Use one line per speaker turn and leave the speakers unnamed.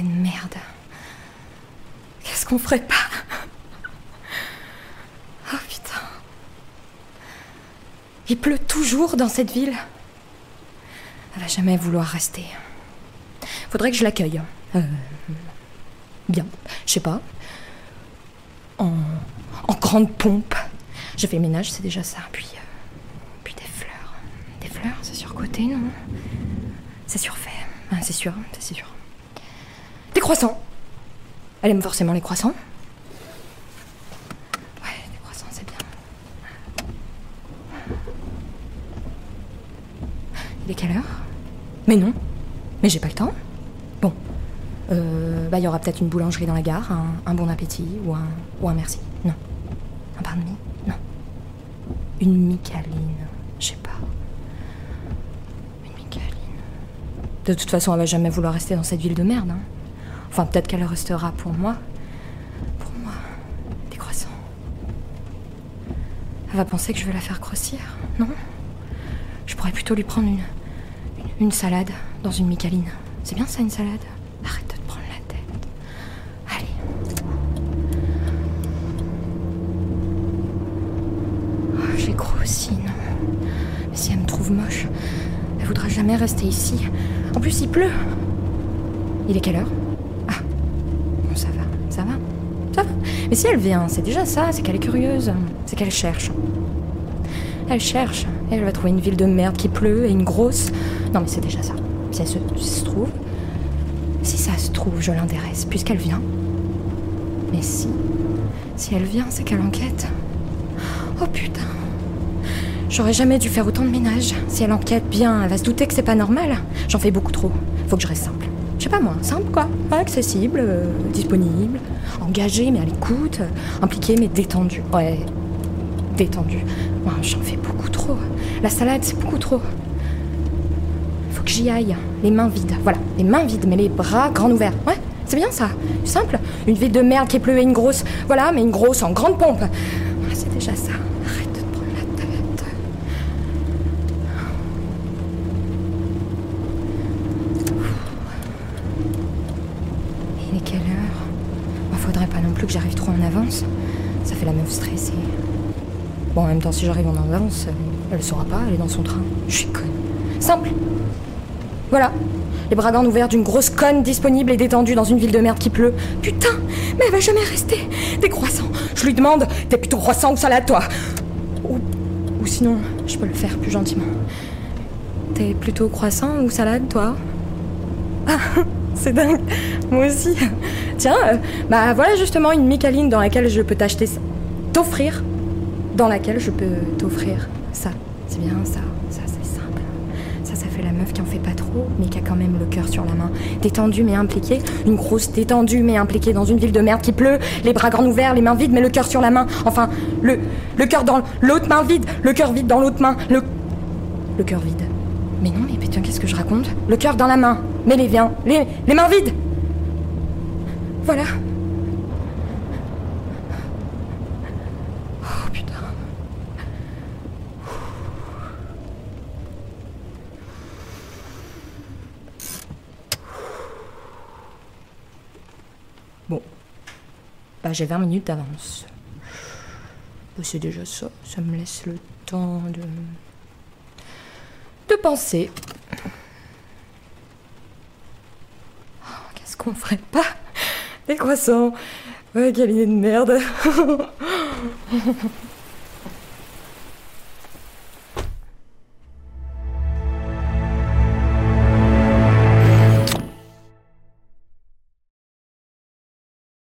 de merde. Qu'est-ce qu'on ferait pas? Oh putain. Il pleut toujours dans cette ville. Elle va jamais vouloir rester. Faudrait que je l'accueille. Euh, bien, je sais pas. En, en grande pompe. Fait le ménage, c'est déjà ça. Puis, euh, puis des fleurs. Des fleurs, c'est surcoté, non? C'est surfait. C'est sûr, c'est sûr. Des croissants. Elle aime forcément les croissants. Ouais, des croissants, c'est bien. Il est quelle heure? Mais non. Mais j'ai pas le temps. Bon. Euh, bah, il y aura peut-être une boulangerie dans la gare, un, bon appétit ou un, ou un merci. Non. Un pain Non. Une micaline. Je sais pas. Une micaline. De toute façon, elle va jamais vouloir rester dans cette ville de merde. hein. Enfin, peut-être qu'elle restera pour moi. Pour moi. Des croissants. Elle va penser que je vais la faire grossir, non? Je pourrais plutôt lui prendre une, une, salade dans une micaline. C'est bien ça, une salade? Arrête de te prendre la tête. Allez. Oh, J'ai grossi, non? Mais si elle me trouve moche, elle voudra jamais rester ici. En plus, il pleut. Il est quelle heure? Ça va, ça va. Mais si elle vient, c'est déjà ça, c'est qu'elle est curieuse. C'est qu'elle cherche. Elle cherche. Et elle va trouver une ville de merde qui pleut et une grosse. Non, mais c'est déjà ça. Si elle se, se trouve. Si ça se trouve, je l'intéresse, puisqu'elle vient. Mais si. Si elle vient, c'est qu'elle enquête. Oh putain. J'aurais jamais dû faire autant de ménage. Si elle enquête bien, elle va se douter que c'est pas normal. J'en fais beaucoup trop. Faut que je reste simple. Je sais pas moi, simple quoi. Accessible, euh, disponible, engagé mais à l'écoute, euh, impliqué mais détendu. Ouais, détendu. J'en fais beaucoup trop. La salade, c'est beaucoup trop. Faut que j'y aille. Les mains vides. Voilà, les mains vides, mais les bras grands ouverts. Ouais, c'est bien ça. Simple. Une ville de merde qui pleut et une grosse. Voilà, mais une grosse en grande pompe. Ah, c'est déjà ça. Arrête de te prendre la tête. Il est quelle heure Bah, Faudrait pas non plus que j'arrive trop en avance. Ça fait la meuf stressée. Bon, en même temps, si j'arrive en avance, elle le saura pas, elle est dans son train. Je suis conne. Simple. Voilà. Les bras grands ouverts d'une grosse conne disponible et détendue dans une ville de merde qui pleut. Putain, mais elle va jamais rester. Des croissants. Je lui demande, t'es plutôt croissant ou salade, toi? Ou, ou sinon, je peux le faire plus gentiment. T'es plutôt croissant ou salade, toi? Ah, c'est dingue. Moi aussi. Tiens, euh, bah voilà justement une micaline dans laquelle je peux t'acheter ça. T'offrir. Dans laquelle je peux t'offrir ça. C'est bien ça. Ça, c'est simple. Ça, ça fait la meuf qui en fait pas trop, mais qui a quand même le cœur sur la main. Détendue mais impliquée. Une grosse détendue mais impliquée dans une ville de merde qui pleut. Les bras grands ouverts, les mains vides, mais le cœur sur la main. Enfin, le, le cœur dans l'autre main vide. Le cœur vide dans l'autre main. Le, le cœur vide. Mais non, mais putain, qu'est-ce que je raconte? Le cœur dans la main, mais les, viens, les, les mains vides Voilà. Oh putain. Bon. Bah, j'ai 20 minutes d'avance. Bah, c'est déjà ça. Ça me laisse le temps de de penser. Oh, Qu'est-ce qu'on ferait pas? Des croissants. Ouais, quelle idée de merde.